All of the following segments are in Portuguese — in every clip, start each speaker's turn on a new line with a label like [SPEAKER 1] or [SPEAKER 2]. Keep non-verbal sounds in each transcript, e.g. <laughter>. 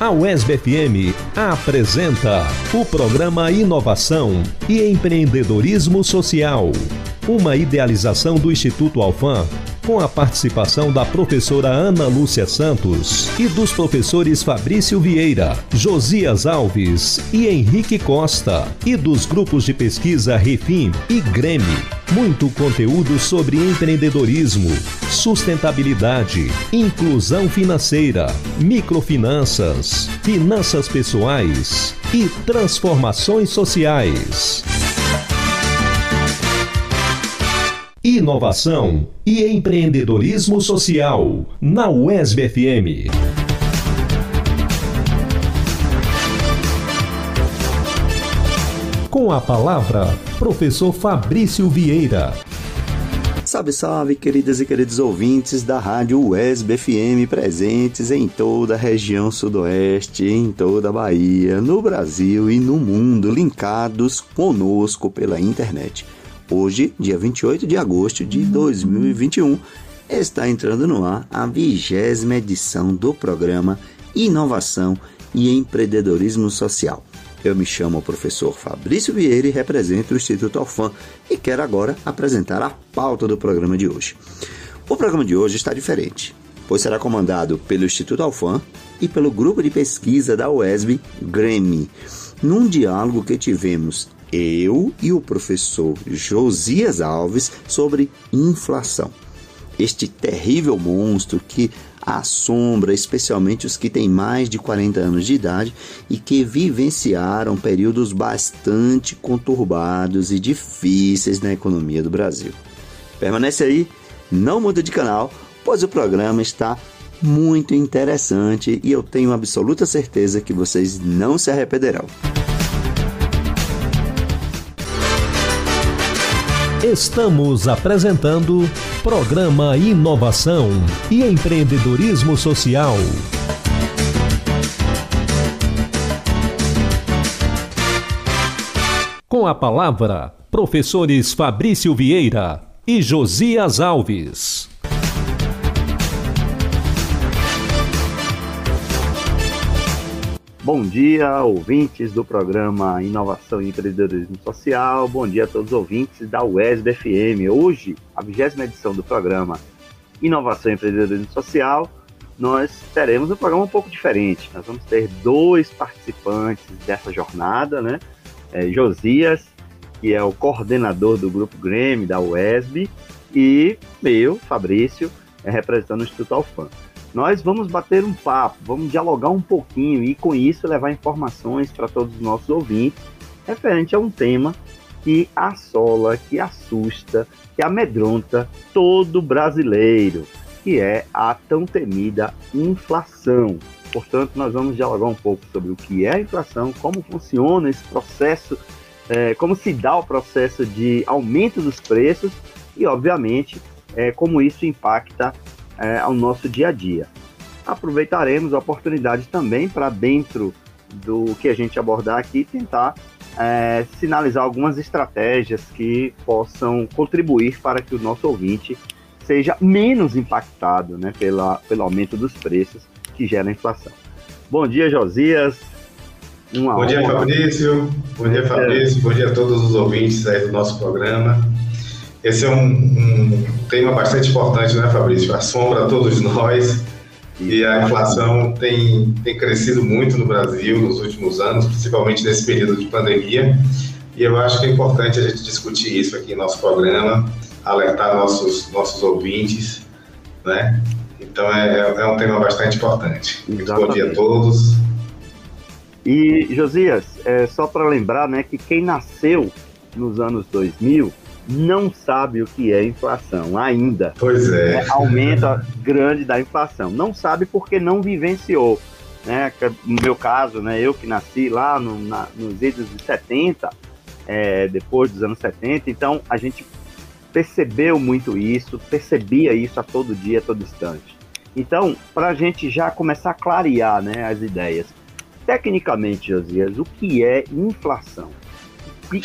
[SPEAKER 1] A UESB FM apresenta o programa Inovação e Empreendedorismo Social, uma idealização do Instituto Alfam com a participação da professora Ana Lúcia Santos e dos professores Fabrício Vieira, Josias Alves e Henrique Costa, e dos grupos de pesquisa Refim e Grêmio. Muito conteúdo sobre empreendedorismo, sustentabilidade, inclusão financeira, microfinanças, finanças pessoais e transformações sociais. Inovação e empreendedorismo social na UESB FM. Com a palavra, professor Fabrício Vieira.
[SPEAKER 2] Salve, salve, queridas e queridos ouvintes da Rádio UESB FM presentes em toda a região sudoeste, em toda a Bahia, no Brasil e no mundo, linkados conosco pela internet. Hoje, dia 28 de agosto de 2021, está entrando no ar a vigésima edição do programa Inovação e Empreendedorismo Social. Eu me chamo o professor Fabrício Vieira e represento o Instituto Alfam e quero agora apresentar a pauta do programa de hoje. O programa de hoje está diferente, pois será comandado pelo Instituto Alfam e pelo grupo de pesquisa da UESB, GREMI, num diálogo que tivemos eu e o professor Josias Alves sobre inflação. Este terrível monstro que assombra especialmente os que têm mais de 40 anos de idade e que vivenciaram períodos bastante conturbados e difíceis na economia do Brasil. Permanece aí, não muda de canal, pois o programa está muito interessante e eu tenho absoluta certeza que vocês não se arrependerão.
[SPEAKER 1] Estamos apresentando Programa Inovação e Empreendedorismo Social. Com a palavra, professores Fabrício Vieira e Josias Alves.
[SPEAKER 2] Bom dia, ouvintes do programa Inovação e Empreendedorismo Social. Bom dia a todos os ouvintes da UESB FM. Hoje, a vigésima edição do programa Inovação e Empreendedorismo Social, nós teremos um programa um pouco diferente. Nós vamos ter dois participantes dessa jornada, né? É, Josias, que é o coordenador do Grupo Grêmio da UESB, e eu, Fabrício, é, representando o Instituto Alfam nós vamos bater um papo, vamos dialogar um pouquinho e com isso levar informações para todos os nossos ouvintes referente a um tema que assola, que assusta, que amedronta todo brasileiro, que é a tão temida inflação. Portanto, nós vamos dialogar um pouco sobre o que é a inflação, como funciona esse processo, é, como se dá o processo de aumento dos preços e, obviamente, é, como isso impacta é, ao nosso dia a dia. Aproveitaremos a oportunidade também para, dentro do que a gente abordar aqui, tentar é, sinalizar algumas estratégias que possam contribuir para que o nosso ouvinte seja menos impactado né, pela, pelo aumento dos preços que gera a inflação. Bom dia, Josias.
[SPEAKER 3] Uma Bom dia, Fabrício. Bom dia, Fabrício. Bom dia a todos os ouvintes aí do nosso programa. Esse é um, um tema bastante importante, né, Fabrício? Assombra todos nós e a inflação tem, tem crescido muito no Brasil nos últimos anos, principalmente nesse período de pandemia. E eu acho que é importante a gente discutir isso aqui em nosso programa, alertar nossos, nossos ouvintes, né? Então é, é, é um tema bastante importante. Bom dia a todos.
[SPEAKER 2] E, Josias, é, só para lembrar né, que quem nasceu nos anos 2000 não sabe o que é inflação ainda.
[SPEAKER 3] Pois é. é
[SPEAKER 2] aumento grande da inflação. Não sabe porque não vivenciou. Né? No meu caso, né, eu que nasci lá no, na, nos idos de 70, é, depois dos anos 70, então a gente percebeu muito isso, percebia isso a todo dia, a todo instante. Então, para a gente já começar a clarear né, as ideias, tecnicamente, Josias, o que é inflação?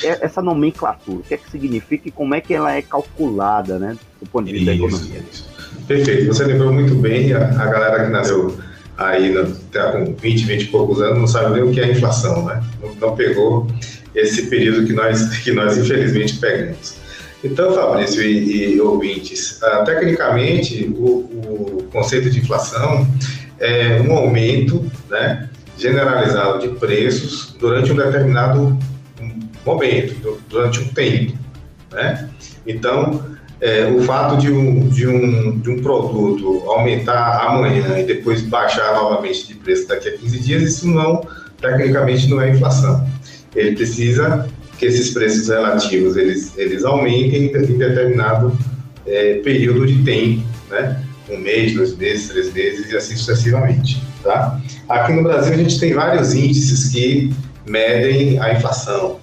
[SPEAKER 2] É essa nomenclatura, o que é que significa e como é que ela é calculada, né, do ponto de vista isso, da economia.
[SPEAKER 3] Isso. Perfeito, você lembrou muito bem, a, a galera que nasceu aí tá com 20, 20 e poucos anos, não sabe nem o que é inflação, né? Não, não pegou esse período que nós, que nós infelizmente pegamos. Então, Fabrício e, e ouvintes, uh, tecnicamente, o, o, conceito de inflação é um aumento né, generalizado de preços durante um determinado momento, durante um tempo. Né? Então, é, o fato de um, de, um, de um produto aumentar amanhã e depois baixar novamente de preço daqui a 15 dias, isso não, tecnicamente, não é inflação. Ele precisa que esses preços relativos eles, eles aumentem em determinado é, período de tempo, né? um mês, dois meses, três meses e assim sucessivamente. Tá? Aqui no Brasil a gente tem vários índices que medem a inflação.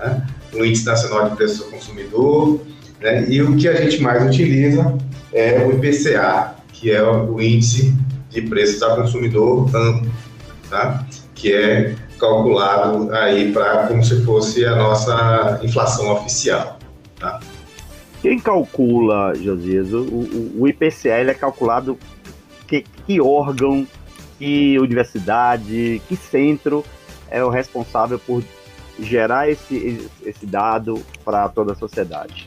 [SPEAKER 3] Né? Índice Nacional de Preços do Consumidor, né? E o que a gente mais utiliza é o IPCA, que é o Índice de Preços ao Consumidor Amplo, tá? que é calculado aí para como se fosse a nossa inflação oficial. Tá?
[SPEAKER 2] Quem calcula, Josias, o, o, o IPCA ele é calculado que, que órgão, que universidade, que centro é o responsável por gerar esse, esse dado para toda a sociedade?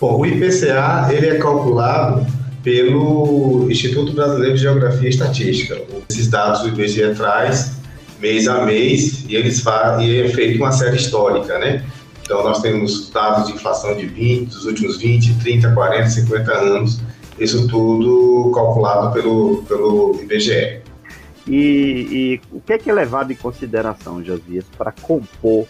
[SPEAKER 3] Bom, o IPCA ele é calculado pelo Instituto Brasileiro de Geografia e Estatística. Esses dados o IBGE traz mês a mês e eles fazem, e é feito uma série histórica, né? Então nós temos dados de inflação de 20, dos últimos 20, 30, 40, 50 anos, isso tudo calculado pelo, pelo IBGE.
[SPEAKER 2] E, e o que é, que é levado em consideração, Josias, para compor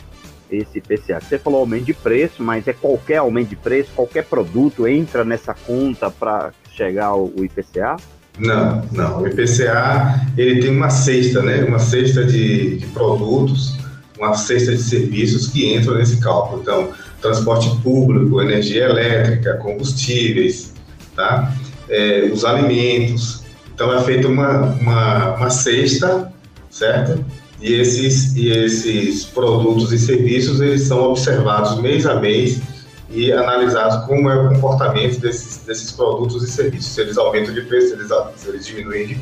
[SPEAKER 2] esse IPCA? Você falou aumento de preço, mas é qualquer aumento de preço, qualquer produto entra nessa conta para chegar ao IPCA?
[SPEAKER 3] Não, não. O IPCA ele tem uma cesta, né? Uma cesta de, de produtos, uma cesta de serviços que entram nesse cálculo. Então, transporte público, energia elétrica, combustíveis, tá? É, os alimentos. Então, é feita uma, uma, uma cesta, certo? E esses, e esses produtos e serviços eles são observados mês a mês e analisados como é o comportamento desses, desses produtos e serviços. Se eles aumentam de preço, se eles, se eles diminuem de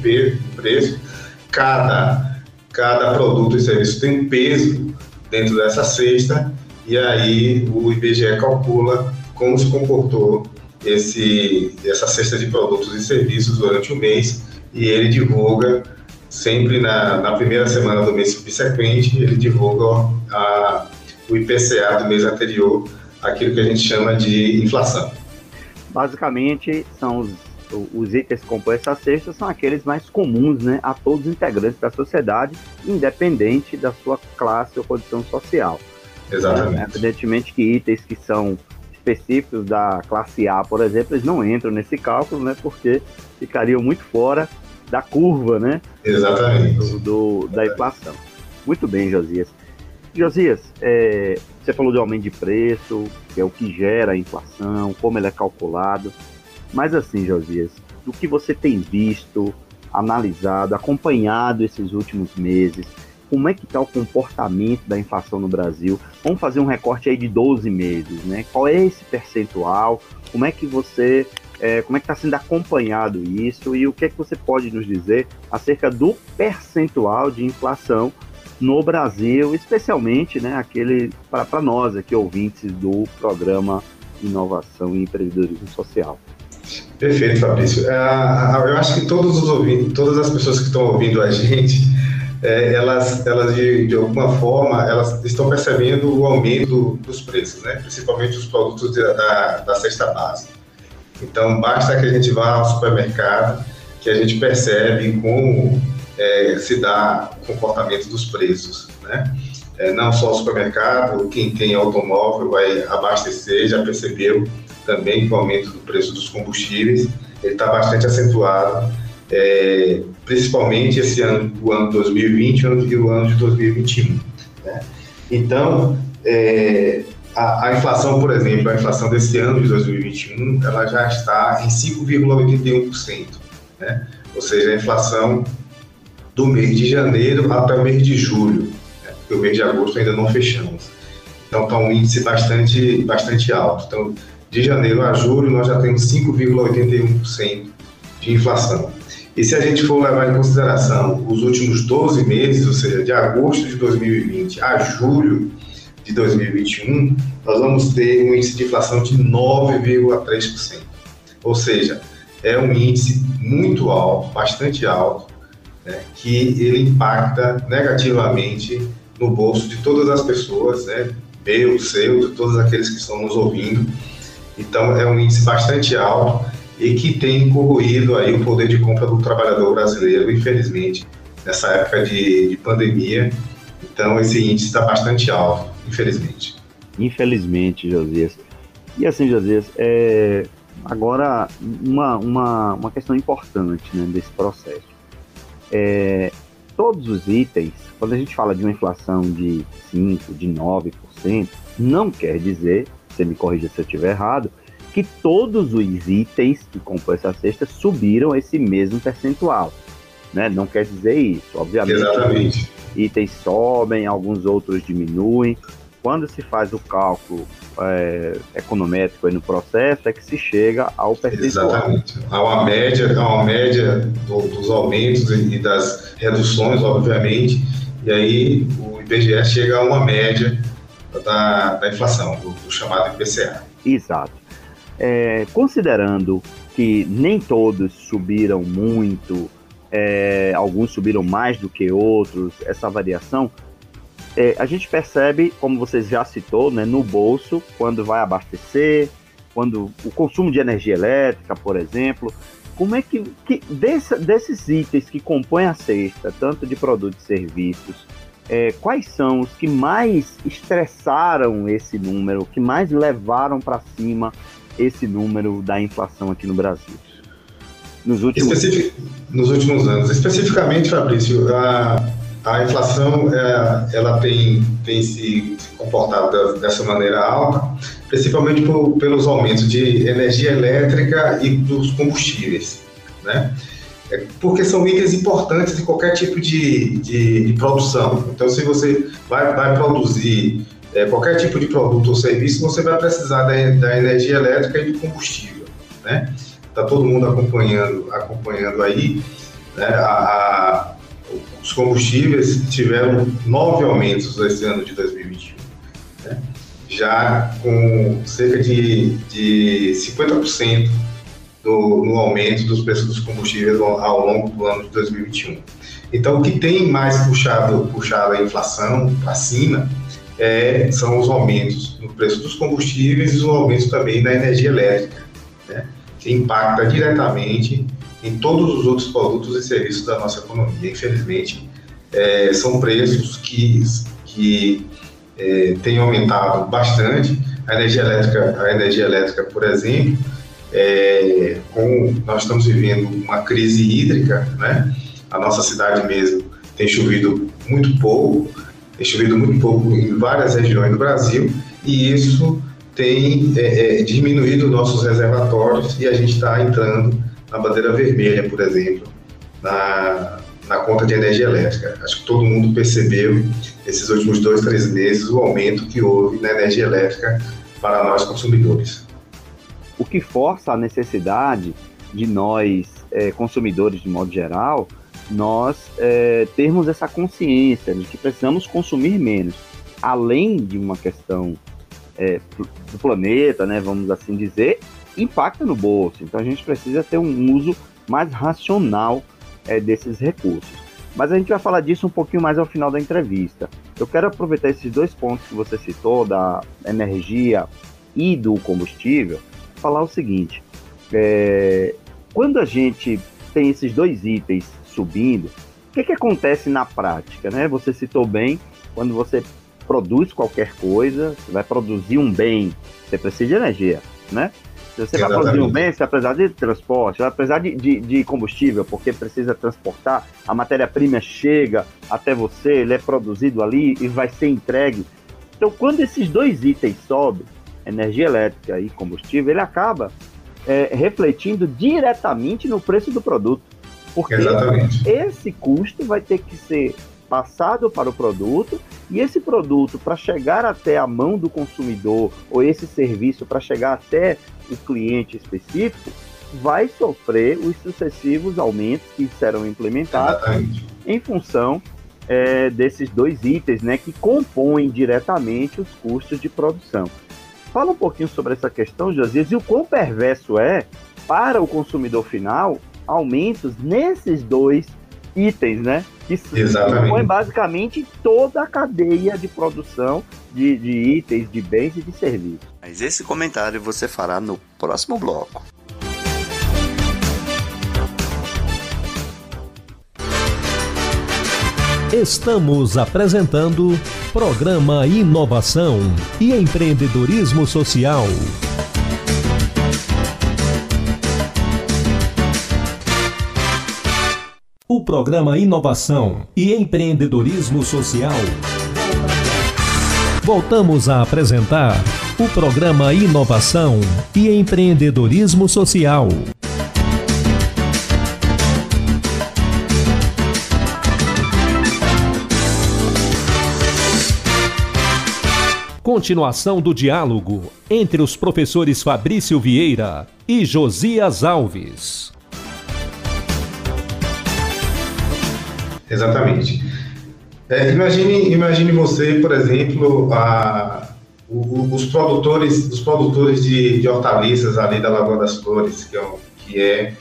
[SPEAKER 3] preço. Cada, cada produto e serviço tem um peso dentro dessa cesta e aí o IBGE calcula como se comportou esse, essa cesta de produtos e serviços durante o mês e ele divulga sempre na, na primeira semana do mês subsequente, ele divulga a, o IPCA do mês anterior, aquilo que a gente chama de inflação.
[SPEAKER 2] Basicamente, são os, os itens que compõem essa cesta são aqueles mais comuns né, a todos os integrantes da sociedade, independente da sua classe ou condição social.
[SPEAKER 3] Exatamente. É,
[SPEAKER 2] evidentemente que itens que são específicos da classe A, por exemplo, eles não entram nesse cálculo, né, porque ficariam muito fora da curva, né?
[SPEAKER 3] Exatamente.
[SPEAKER 2] Do, do da inflação. Muito bem, Josias. Josias, é, você falou de aumento de preço, que é o que gera a inflação, como ele é calculado. Mas assim, Josias, do que você tem visto, analisado, acompanhado esses últimos meses, como é que está o comportamento da inflação no Brasil? Vamos fazer um recorte aí de 12 meses, né? Qual é esse percentual? Como é que você é, como é que está sendo acompanhado isso e o que é que você pode nos dizer acerca do percentual de inflação no Brasil, especialmente né, aquele para nós aqui, ouvintes do programa Inovação e Empreendedorismo Social.
[SPEAKER 3] Perfeito, Fabrício. É, eu acho que todos os ouvintes, todas as pessoas que estão ouvindo a gente, é, elas, elas de, de, alguma forma, elas estão percebendo o aumento dos preços, né? principalmente os produtos de, da, da cesta básica. Então, basta que a gente vá ao supermercado, que a gente percebe como é, se dá o comportamento dos preços, né? É, não só o supermercado, quem tem automóvel vai abastecer, já percebeu também que o aumento do preço dos combustíveis está bastante acentuado, é, principalmente esse ano, o ano 2020 e o ano de 2021. Né? Então, é, a, a, inflação, por exemplo, a inflação desse ano de 2021, ela já está em 5,81%, né? ou seja, a inflação do mês de janeiro até o mês de julho, né? porque o mês de agosto ainda não fechamos. Então está um índice bastante, bastante alto. Então, de janeiro a julho, nós já temos 5,81% de inflação. E se a gente for levar em consideração os últimos 12 meses, ou seja, de agosto de 2020 a julho de 2021, nós vamos ter um índice de inflação de 9,3%. Ou seja, é um índice muito alto, bastante alto, né, que ele impacta negativamente no bolso de todas as pessoas, né, meu, seu, de todos aqueles que estão nos ouvindo. Então, é um índice bastante alto e que tem corroído aí o poder de compra do trabalhador brasileiro, infelizmente, nessa época de, de pandemia. Então, esse índice está bastante alto, infelizmente.
[SPEAKER 2] Infelizmente, Josias. E assim, Josias, é, agora uma, uma, uma questão importante né, desse processo. É, todos os itens, quando a gente fala de uma inflação de 5%, de 9%, não quer dizer, você me corrija se eu estiver errado, que todos os itens que compõem essa cesta subiram esse mesmo percentual. Né? Não quer dizer isso, obviamente.
[SPEAKER 3] Exatamente.
[SPEAKER 2] Itens sobem, alguns outros diminuem. Quando se faz o cálculo é, econométrico no processo, é que se chega ao percentual.
[SPEAKER 3] Exatamente. Há uma média, há uma média do, dos aumentos e das reduções, obviamente, e aí o IBGE chega a uma média da, da inflação, do, do chamado IPCA.
[SPEAKER 2] Exato. É, considerando que nem todos subiram muito, é, alguns subiram mais do que outros, essa variação, é, a gente percebe, como você já citou, né, no bolso, quando vai abastecer, quando o consumo de energia elétrica, por exemplo, como é que, que desse, desses itens que compõem a cesta, tanto de produtos e serviços, é, quais são os que mais estressaram esse número, que mais levaram para cima esse número da inflação aqui no Brasil?
[SPEAKER 3] Nos últimos, Especific... nos últimos anos. Especificamente, Fabrício, a, a inflação é, ela tem, tem se comportado dessa maneira alta, principalmente por, pelos aumentos de energia elétrica e dos combustíveis, né? É porque são itens importantes de qualquer tipo de, de, de produção. Então, se você vai, vai produzir é, qualquer tipo de produto ou serviço, você vai precisar da, da energia elétrica e do combustível, né? Está todo mundo acompanhando, acompanhando aí, né? A, a, os combustíveis tiveram nove aumentos esse ano de 2021, né? já com cerca de, de 50% do, no aumento dos preços dos combustíveis ao, ao, longo do ano de 2021. Então, o que tem mais puxado, puxado a inflação para cima é, são os aumentos no preço dos combustíveis e os aumentos também da energia elétrica, né? que impacta diretamente em todos os outros produtos e serviços da nossa economia. Infelizmente, é, são preços que, que é, têm aumentado bastante. A energia elétrica, a energia elétrica, por exemplo, é, com, nós estamos vivendo uma crise hídrica, né? A nossa cidade mesmo tem chovido muito pouco, chovido muito pouco em várias regiões do Brasil e isso tem é, é, diminuído nossos reservatórios e a gente está entrando na bandeira vermelha, por exemplo, na, na conta de energia elétrica. Acho que todo mundo percebeu, esses últimos dois, três meses, o aumento que houve na energia elétrica para nós consumidores.
[SPEAKER 2] O que força a necessidade de nós, é, consumidores de modo geral, nós é, termos essa consciência de que precisamos consumir menos, além de uma questão é, do planeta, né, vamos assim dizer, impacta no bolso. Então a gente precisa ter um uso mais racional é, desses recursos. Mas a gente vai falar disso um pouquinho mais ao final da entrevista. Eu quero aproveitar esses dois pontos que você citou, da energia e do combustível, falar o seguinte: é, quando a gente tem esses dois itens subindo, o que, que acontece na prática? Né? Você citou bem, quando você produz qualquer coisa, você vai produzir um bem, você precisa de energia, né? Se você Exatamente. vai produzir um bem, você vai precisar de transporte, vai precisar de, de, de combustível, porque precisa transportar, a matéria-prima chega até você, ele é produzido ali e vai ser entregue. Então, quando esses dois itens sobem, energia elétrica e combustível, ele acaba é, refletindo diretamente no preço do produto. Porque Exatamente. esse custo vai ter que ser passado para o produto e esse produto para chegar até a mão do consumidor ou esse serviço para chegar até o cliente específico vai sofrer os sucessivos aumentos que serão implementados Exatamente. em função é, desses dois itens, né, que compõem diretamente os custos de produção. Fala um pouquinho sobre essa questão, Josias, e o quão perverso é para o consumidor final aumentos nesses dois itens, né? Que compõem basicamente toda a cadeia de produção de, de itens, de bens e de serviços.
[SPEAKER 4] Mas esse comentário você fará no próximo bloco.
[SPEAKER 1] Estamos apresentando Programa Inovação e Empreendedorismo Social. Programa Inovação e Empreendedorismo Social. Voltamos a apresentar o programa Inovação e Empreendedorismo Social. Continuação do diálogo entre os professores Fabrício Vieira e Josias Alves.
[SPEAKER 3] Exatamente. É, imagine, imagine você, por exemplo, a, o, os produtores, os produtores de, de, hortaliças ali da Lagoa das Flores, que é, que é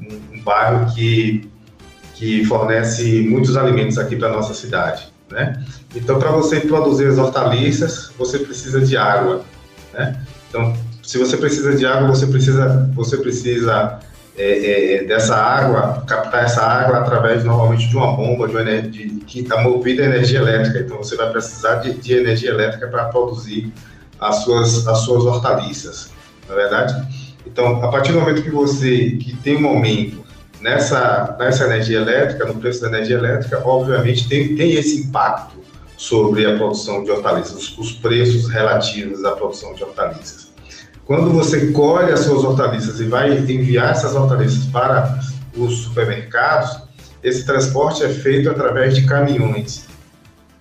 [SPEAKER 3] um, um bairro que, que fornece muitos alimentos aqui para nossa cidade. Né? Então, para você produzir as hortaliças, você precisa de água. Né? Então, se você precisa de água, você precisa, você precisa é, é, é, dessa água, captar essa água através normalmente de uma bomba de, uma, de que está movida a energia elétrica. Então você vai precisar de, de energia elétrica para produzir as suas, as suas hortaliças, não é verdade? Então, a partir do momento que você que tem um aumento nessa, nessa energia elétrica, no preço da energia elétrica, obviamente tem, tem esse impacto sobre a produção de hortaliças, os, os preços relativos à produção de hortaliças. Quando você colhe as suas hortaliças e vai enviar essas hortaliças para os supermercados, esse transporte é feito através de caminhões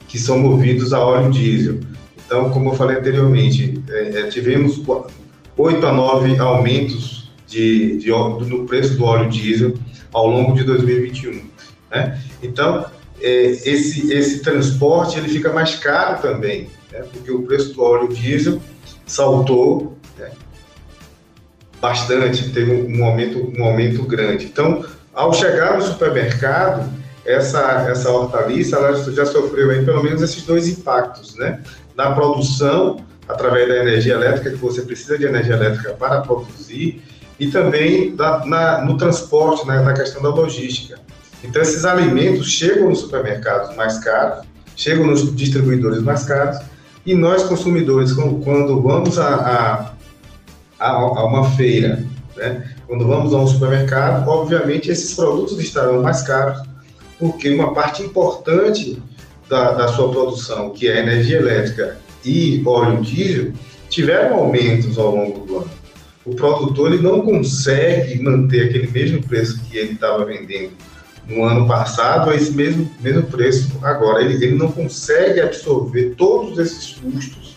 [SPEAKER 3] que são movidos a óleo diesel. Então, como eu falei anteriormente, é, é tivemos 8 a 9 aumentos de, de, no preço do óleo diesel ao longo de 2021. Né? Então, é, esse, esse transporte ele fica mais caro também, né? porque o preço do óleo diesel saltou bastante, teve um aumento, um aumento grande. Então, ao chegar no supermercado, essa, essa hortaliça ela já sofreu aí pelo menos esses dois impactos, né? Na produção, através da energia elétrica, que você precisa de energia elétrica para produzir, e também da, na, no transporte, né, na questão da logística. Então, esses alimentos chegam nos supermercados mais caros, chegam nos distribuidores mais caros, e nós, consumidores, quando vamos a, a a, a uma feira, né? Quando vamos a um supermercado, obviamente esses produtos estarão mais caros, porque uma parte importante da, da sua produção, que é energia elétrica e óleo diesel, tiveram aumentos ao longo do ano. O produtor ele não consegue manter aquele mesmo preço que ele estava vendendo no ano passado a esse mesmo, mesmo preço agora. Ele, ele não consegue absorver todos esses custos,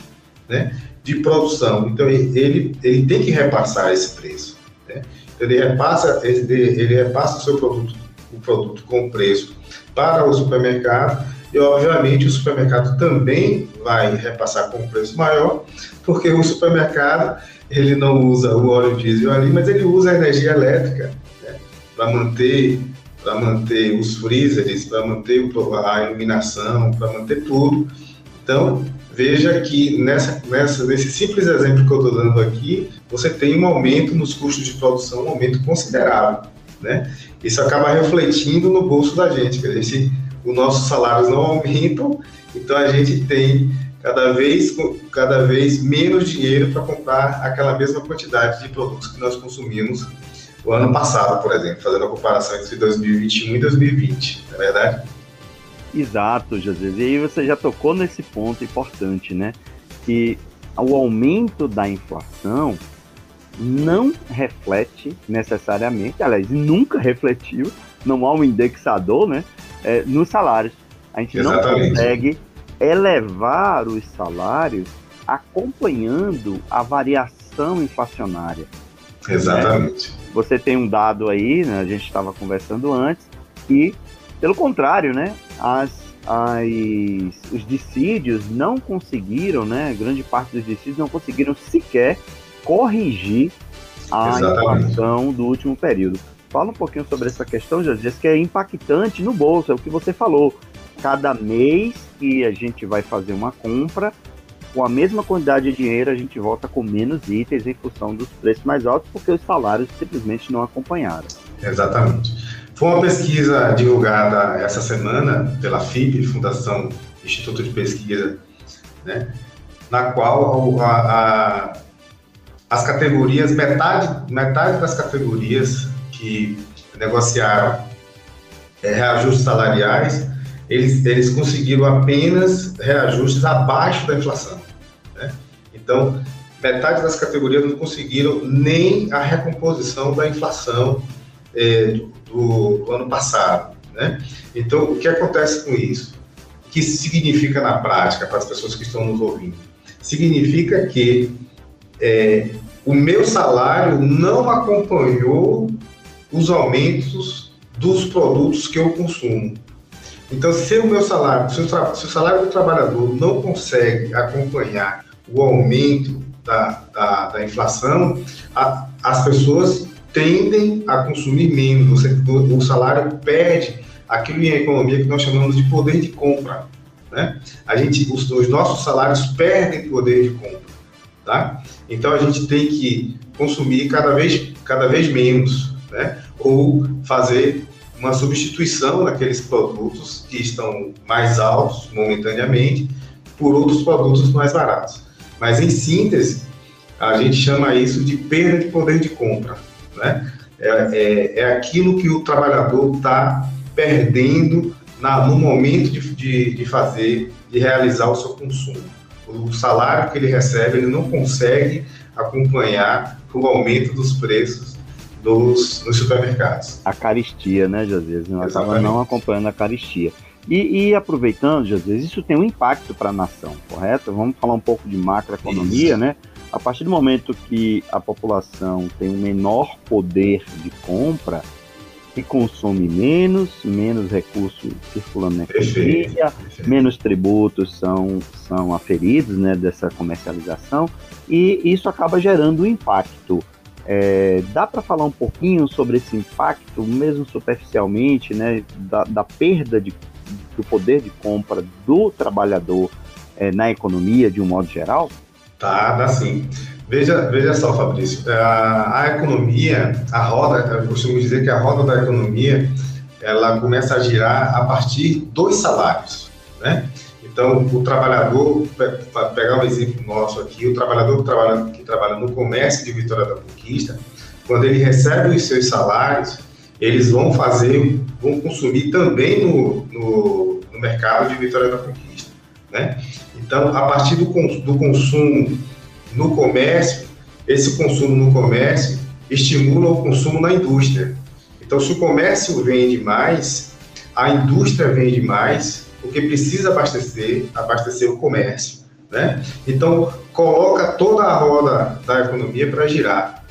[SPEAKER 3] né? De produção. Então, ele, ele tem que repassar esse preço. Né? Ele, repassa, ele, ele repassa o seu produto, o produto com preço para o supermercado e, obviamente, o supermercado também vai repassar com um preço maior, porque o supermercado ele não usa o óleo diesel ali, mas ele usa a energia elétrica né? para manter para manter os freezers, para manter a iluminação, para manter tudo. Então, veja que nessa, nessa, nesse simples exemplo que eu estou dando aqui, você tem um aumento nos custos de produção, um aumento considerável. Né? Isso acaba refletindo no bolso da gente, que a gente, os nossos salários não aumentam, então a gente tem cada vez, cada vez menos dinheiro para comprar aquela mesma quantidade de produtos que nós consumimos o ano passado, por exemplo, fazendo a comparação entre 2021 e 2020, não é verdade?
[SPEAKER 2] Exato, José. E aí você já tocou nesse ponto importante, né? Que o aumento da inflação não reflete necessariamente, aliás, nunca refletiu, não há um indexador, né? É, nos salários. A gente Exatamente. não consegue elevar os salários acompanhando a variação inflacionária.
[SPEAKER 3] Exatamente.
[SPEAKER 2] Né? Você tem um dado aí, né, a gente estava conversando antes, que, pelo contrário, né, as, as, os dissídios não conseguiram, né, grande parte dos dissídios não conseguiram sequer corrigir a Exatamente. inflação do último período. Fala um pouquinho sobre essa questão, Josias, que é impactante no bolso, é o que você falou. Cada mês que a gente vai fazer uma compra, com a mesma quantidade de dinheiro, a gente volta com menos itens em função dos preços mais altos, porque os salários simplesmente não acompanharam.
[SPEAKER 3] Exatamente. Foi uma pesquisa divulgada essa semana pela FIP, Fundação Instituto de Pesquisa, né, na qual a, a, as categorias, metade, metade das categorias que negociaram é, reajustes salariais, eles, eles conseguiram apenas reajustes abaixo da inflação. Né? Então, metade das categorias não conseguiram nem a recomposição da inflação é, do, do, ano passado. Né? Então, o que acontece com isso? O que significa na prática para as pessoas que estão nos ouvindo? Significa que é, o meu salário não acompanhou os aumentos dos produtos que eu consumo. Então, se o meu salário, se o, se o salário do trabalhador não consegue acompanhar o aumento da, da, da inflação, a, as pessoas tendem a consumir menos. O, salário perde aquilo em economia que nós chamamos de poder de compra. Né? A gente, os, os nossos salários perdem poder de compra. Tá? Então a gente tem que consumir cada vez, cada vez menos né? ou fazer uma substituição daqueles produtos que estão mais altos momentaneamente por outros produtos mais baratos. Mas, em síntese, a gente chama isso de perda de poder de compra. Né? É, é, é aquilo que o trabalhador está perdendo na, no momento de, de, de fazer, de realizar o seu consumo. O salário que ele recebe, ele não consegue acompanhar o aumento dos preços dos, nos supermercados.
[SPEAKER 2] A caristia, né, Josias? Nós estamos não acompanhando a caristia. E, e, aproveitando, Josias, isso tem um impacto para a nação, correto? Vamos falar um pouco de macroeconomia, isso. né? A partir do momento que a população tem um menor poder de compra, e consome menos, menos recursos circulando na economia, menos tributos são, são aferidos né, dessa comercialização, e isso acaba gerando um impacto é, dá para falar um pouquinho sobre esse impacto, mesmo superficialmente, né, da, da perda de, do poder de compra do trabalhador é, na economia de um modo geral?
[SPEAKER 3] Tá, dá sim. Veja, veja só, Fabrício, a, a economia, a roda, eu costumo dizer que a roda da economia, ela começa a girar a partir dos salários, né? Então, o trabalhador, para pegar um exemplo nosso aqui, o trabalhador que trabalha, que trabalha no comércio de Vitória da Conquista, quando ele recebe os seus salários, eles vão fazer, vão consumir também no, no, no mercado de Vitória da Conquista. Né? Então, a partir do, do consumo no comércio, esse consumo no comércio estimula o consumo na indústria. Então, se o comércio vende mais, a indústria vende mais, porque precisa abastecer, abastecer o comércio, né? Então, coloca toda a roda da economia para girar.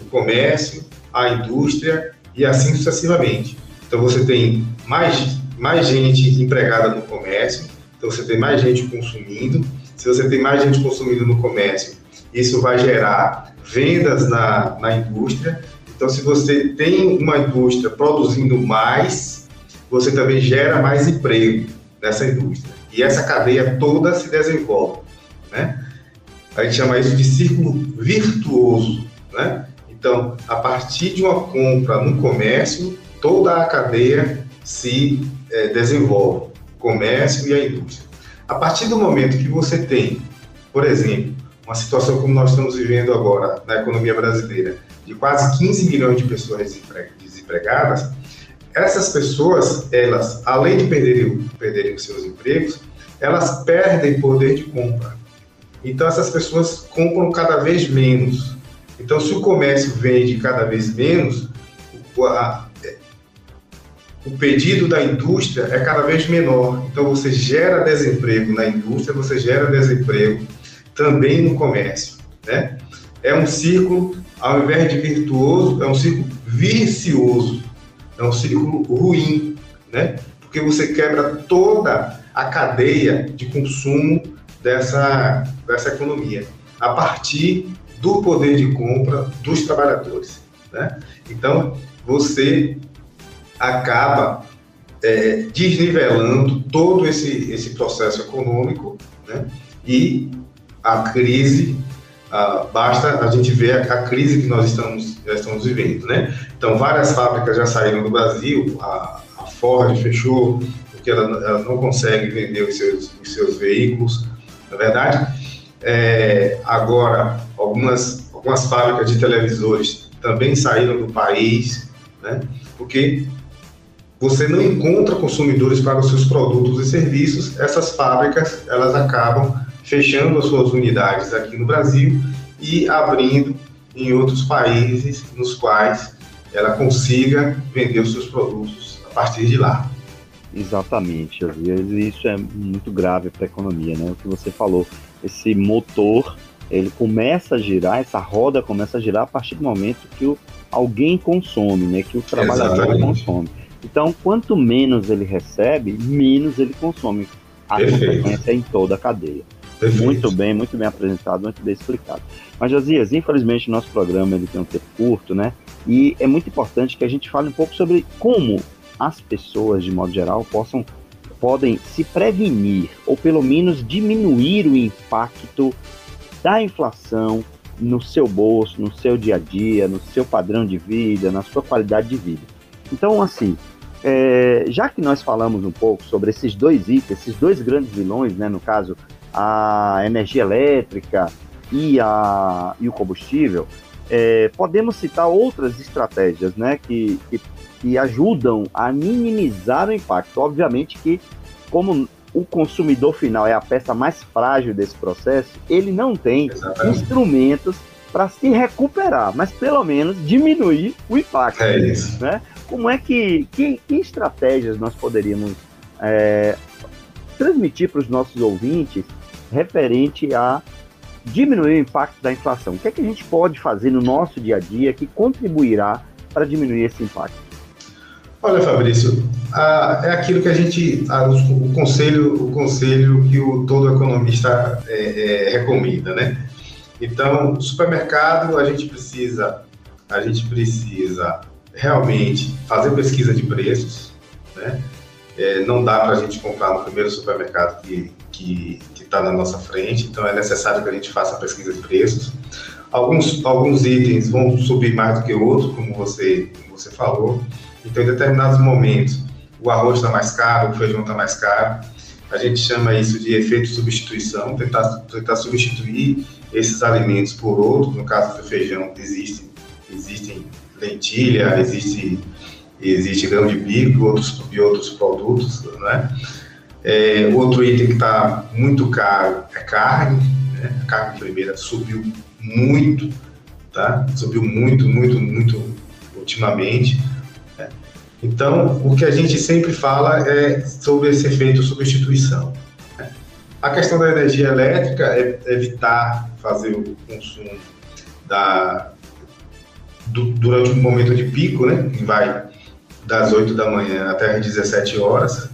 [SPEAKER 3] O comércio, a indústria e assim sucessivamente. Então, você tem mais, mais gente empregada no comércio, então você tem mais gente consumindo. Se você tem mais gente consumindo no comércio, isso vai gerar vendas na, na indústria. Então, se você tem uma indústria produzindo mais, você também gera mais emprego dessa indústria. E essa cadeia toda se desenvolve, né? A gente chama isso de círculo virtuoso, né? Então, a partir de uma compra no comércio, toda a cadeia se é, desenvolve, comércio e a indústria. A partir do momento que você tem, por exemplo, uma situação como nós estamos vivendo agora na economia brasileira, de quase 15 milhões de pessoas desempregadas, essas pessoas, elas, além de perderem, perderem os seus empregos, elas perdem poder de compra. Então, essas pessoas compram cada vez menos. Então, se o comércio vende cada vez menos, a, o pedido da indústria é cada vez menor. Então, você gera desemprego na indústria, você gera desemprego também no comércio. Né? é um círculo, ao invés de virtuoso, é um círculo vicioso, é um círculo ruim, né? Porque você quebra toda a cadeia de consumo dessa, dessa economia, a partir do poder de compra dos trabalhadores. Né? Então, você acaba é, desnivelando todo esse, esse processo econômico né? e a crise, basta a gente ver a, a, crise que nós estamos, já estamos vivendo. Né? Então, várias fábricas já saíram do Brasil, a, a Ford fechou, porque ela, ela, não consegue vender os seus, os seus veículos, na verdade. É, agora, algumas, algumas fábricas de televisores também saíram do país, né? porque você não encontra consumidores para os seus produtos e serviços, essas fábricas elas acabam fechando as suas unidades aqui no Brasil e abrindo em outros países nos quais ela consiga vender os seus produtos a partir de lá.
[SPEAKER 2] Exatamente, às vezes isso é muito grave para a economia, né? O que você falou, esse motor ele começa a girar, essa roda começa a girar a partir do momento que o, alguém consome, né? Que o trabalhador Exatamente. consome. Então, quanto menos ele recebe, menos ele consome. A Perfeito. consequência é em toda a cadeia. Perfeito. Muito bem, muito bem apresentado, muito bem explicado. Mas, Josias, infelizmente nosso programa ele tem um tempo curto, né? E é muito importante que a gente fale um pouco sobre como as pessoas, de modo geral, possam podem se prevenir ou pelo menos diminuir o impacto da inflação no seu bolso, no seu dia a dia, no seu padrão de vida, na sua qualidade de vida. Então, assim, é, já que nós falamos um pouco sobre esses dois itens, esses dois grandes vilões, né, no caso a energia elétrica e, a, e o combustível, é, podemos citar outras estratégias né, que, que, que, ajudam a minimizar o impacto. Obviamente que, como o consumidor final é a peça mais frágil desse processo, ele não tem Exatamente. instrumentos para se recuperar, mas pelo menos diminuir o impacto. É isso. Né? Como é que, que, que estratégias nós poderíamos é, transmitir para os nossos ouvintes referente a diminuir o impacto da inflação? O que é que a gente pode fazer no nosso dia a dia que contribuirá para diminuir esse impacto?
[SPEAKER 3] Olha, Fabrício, a, é aquilo que a gente, a, o, conselho, o conselho que o todo economista é, é, recomenda, né? Então, supermercado a gente precisa, a gente precisa realmente fazer pesquisa de preços, né? É, não dá para a gente comprar no primeiro supermercado que que está na nossa frente, então é necessário que a gente faça a pesquisa de preços. Alguns, alguns itens vão subir mais do que outros, como você, como você falou. Então, em determinados momentos, o arroz está mais caro, o feijão está mais caro. A gente chama isso de efeito substituição, tentar, tentar substituir esses alimentos por outros. No caso do feijão, existe, existem lentilha, existe, existe grão de bico outros, e outros produtos, né? É, outro item que está muito caro é carne, né? a carne primeira subiu muito, tá? Subiu muito, muito, muito ultimamente. Né? Então, o que a gente sempre fala é sobre esse efeito substituição. Né? A questão da energia elétrica é evitar fazer o consumo da, do, durante um momento de pico, né? Que vai das 8 da manhã até as 17 horas.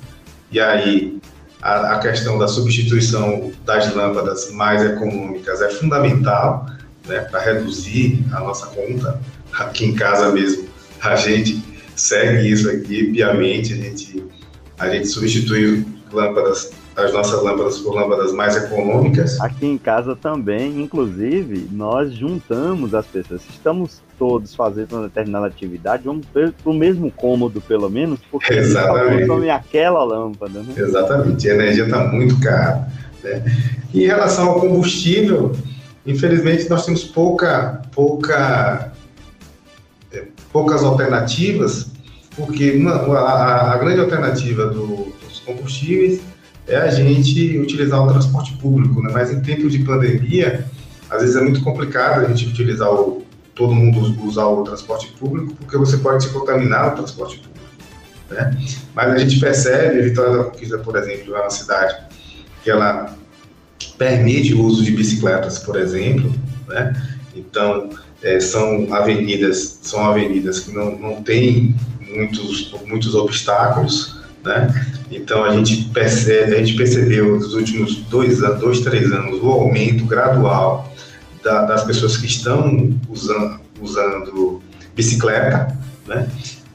[SPEAKER 3] E aí a, a questão da substituição das lâmpadas mais econômicas é fundamental né, para reduzir a nossa conta. Aqui em casa mesmo, a gente segue isso aqui piamente, a gente, a gente substitui lâmpadas as nossas lâmpadas por lâmpadas mais econômicas.
[SPEAKER 2] Aqui em casa também, inclusive, nós juntamos as pessoas. Estamos todos fazendo uma determinada atividade, vamos para o mesmo cômodo, pelo menos, porque <laughs>
[SPEAKER 3] Exatamente.
[SPEAKER 2] aquela lâmpada. Né?
[SPEAKER 3] Exatamente, a energia está muito cara. Né? Em relação ao combustível, infelizmente nós temos pouca, pouca, é, poucas alternativas, porque uma, a, a grande alternativa do, dos combustíveis é a gente utilizar o transporte público, né? Mas em tempo de pandemia, às vezes é muito complicado a gente utilizar o todo mundo usar o transporte público, porque você pode se contaminar no transporte público, né? Mas a gente percebe, a Vitória da Conquista, por exemplo, é uma cidade que ela permite o uso de bicicletas, por exemplo, né? Então, é, são avenidas são avenidas que não, não têm muitos, muitos obstáculos, né? Então a gente percebe, a gente percebeu nos últimos dois, dois três anos o aumento gradual da, das pessoas que estão usando, usando bicicleta, né?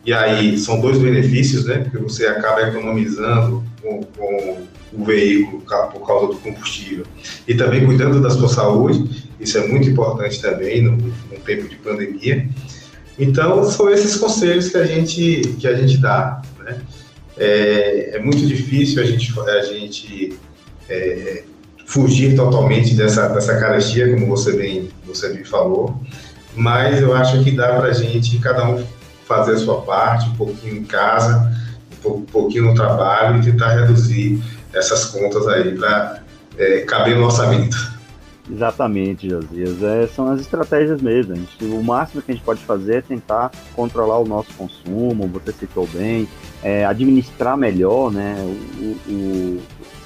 [SPEAKER 3] E aí são dois benefícios, né? Porque você acaba economizando com, com o veículo por causa do combustível e também cuidando da sua saúde. Isso é muito importante também no, no tempo de pandemia. Então são esses conselhos que a gente que a gente dá, né? É, é muito difícil a gente a gente é, fugir totalmente dessa dessa carestia, como você bem você falou, mas eu acho que dá para a gente cada um fazer a sua parte, um pouquinho em casa, um pouquinho no trabalho e tentar reduzir essas contas aí para é, caber no orçamento.
[SPEAKER 2] Exatamente, Josias. É, são as estratégias mesmo. Gente, o máximo que a gente pode fazer é tentar controlar o nosso consumo, você citou bem, é, administrar melhor né, o, o,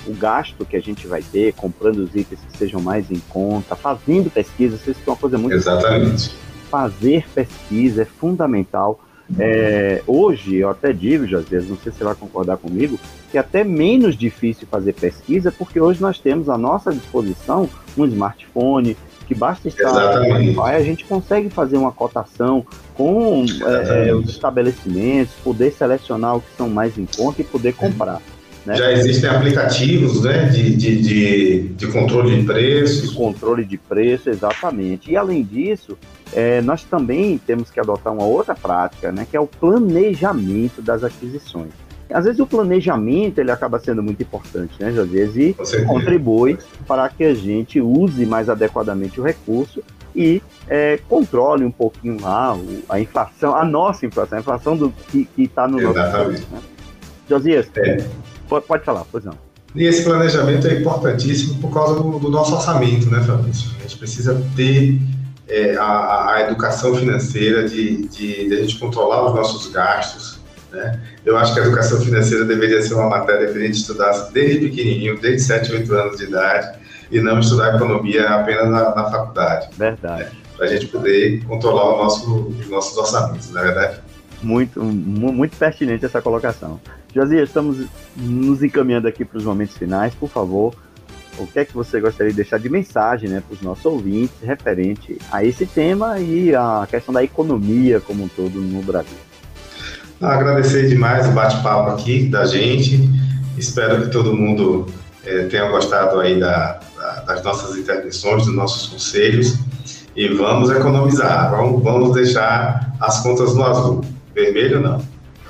[SPEAKER 2] o, gasto que a gente vai ter, comprando os itens que sejam mais em conta, fazendo pesquisa. Isso é uma coisa muito
[SPEAKER 3] Exatamente. Importante.
[SPEAKER 2] Fazer pesquisa é fundamental é, hoje, eu até digo, Josias, não sei se você vai concordar comigo, que é até menos difícil fazer pesquisa, porque hoje nós temos à nossa disposição um smartphone, que basta estar no Wi-Fi, a gente consegue fazer uma cotação com é, é, os estabelecimentos, poder selecionar o que são mais em conta e poder comprar.
[SPEAKER 3] Né? Já existem aplicativos né, de, de, de, de controle de preços.
[SPEAKER 2] De controle de preço, exatamente. E além disso, é, nós também temos que adotar uma outra prática, né, que é o planejamento das aquisições. Às vezes o planejamento ele acaba sendo muito importante, né, Josias, e contribui para que a gente use mais adequadamente o recurso e é, controle um pouquinho lá a inflação, a nossa inflação, a inflação do que está no
[SPEAKER 3] Exatamente. nosso país. Né?
[SPEAKER 2] Josias, é. Pode, falar, pois não.
[SPEAKER 3] E esse planejamento é importantíssimo por causa do, do nosso orçamento, né, Fabrício? A gente precisa ter é, a, a, educação financeira, de, de, de, a gente controlar os nossos gastos. Né? Eu acho que a educação financeira deveria ser uma matéria que a gente estudasse desde pequenininho, desde 7, 8 anos de idade, e não estudar economia apenas na, na faculdade.
[SPEAKER 2] Verdade. Né?
[SPEAKER 3] Para a gente poder controlar o nosso, os nossos orçamentos, não é verdade?
[SPEAKER 2] Muito, muito pertinente essa colocação. Josias, estamos nos encaminhando aqui para os momentos finais. Por favor, o que é que você gostaria de deixar de mensagem né, para os nossos ouvintes referente a esse tema e a questão da economia como um todo no Brasil?
[SPEAKER 3] Agradecer demais o bate-papo aqui da gente. Espero que todo mundo é, tenha gostado aí da, da, das nossas intervenções, dos nossos conselhos. E vamos economizar, vamos, vamos deixar as contas no azul. Vermelho não.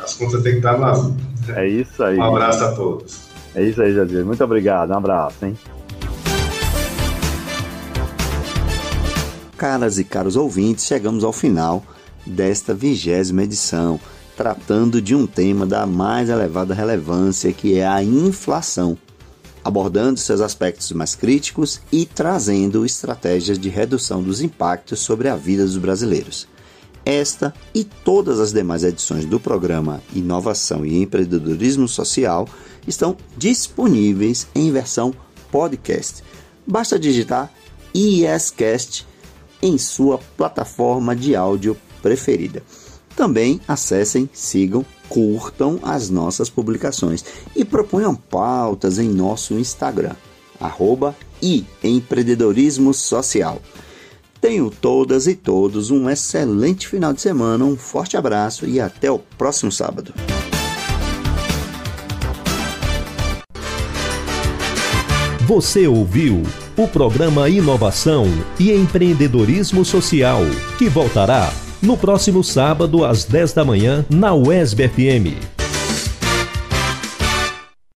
[SPEAKER 3] As contas têm que estar no azul.
[SPEAKER 2] É isso aí.
[SPEAKER 3] Um abraço a todos.
[SPEAKER 2] É isso aí, Jadir. Muito obrigado. Um abraço, hein?
[SPEAKER 4] Caras e caros ouvintes, chegamos ao final desta vigésima edição, tratando de um tema da mais elevada relevância, que é a inflação, abordando seus aspectos mais críticos e trazendo estratégias de redução dos impactos sobre a vida dos brasileiros. Esta e todas as demais edições do programa Inovação e Empreendedorismo Social estão disponíveis em versão podcast. Basta digitar ISCast em sua plataforma de áudio preferida. Também acessem, sigam, curtam as nossas publicações e proponham pautas em nosso Instagram, arroba e empreendedorismo social. Tenho todas e todos um excelente final de semana, um forte abraço e até o próximo sábado.
[SPEAKER 1] Você ouviu o programa Inovação e Empreendedorismo Social, que voltará no próximo sábado às 10 da manhã na UESB FM.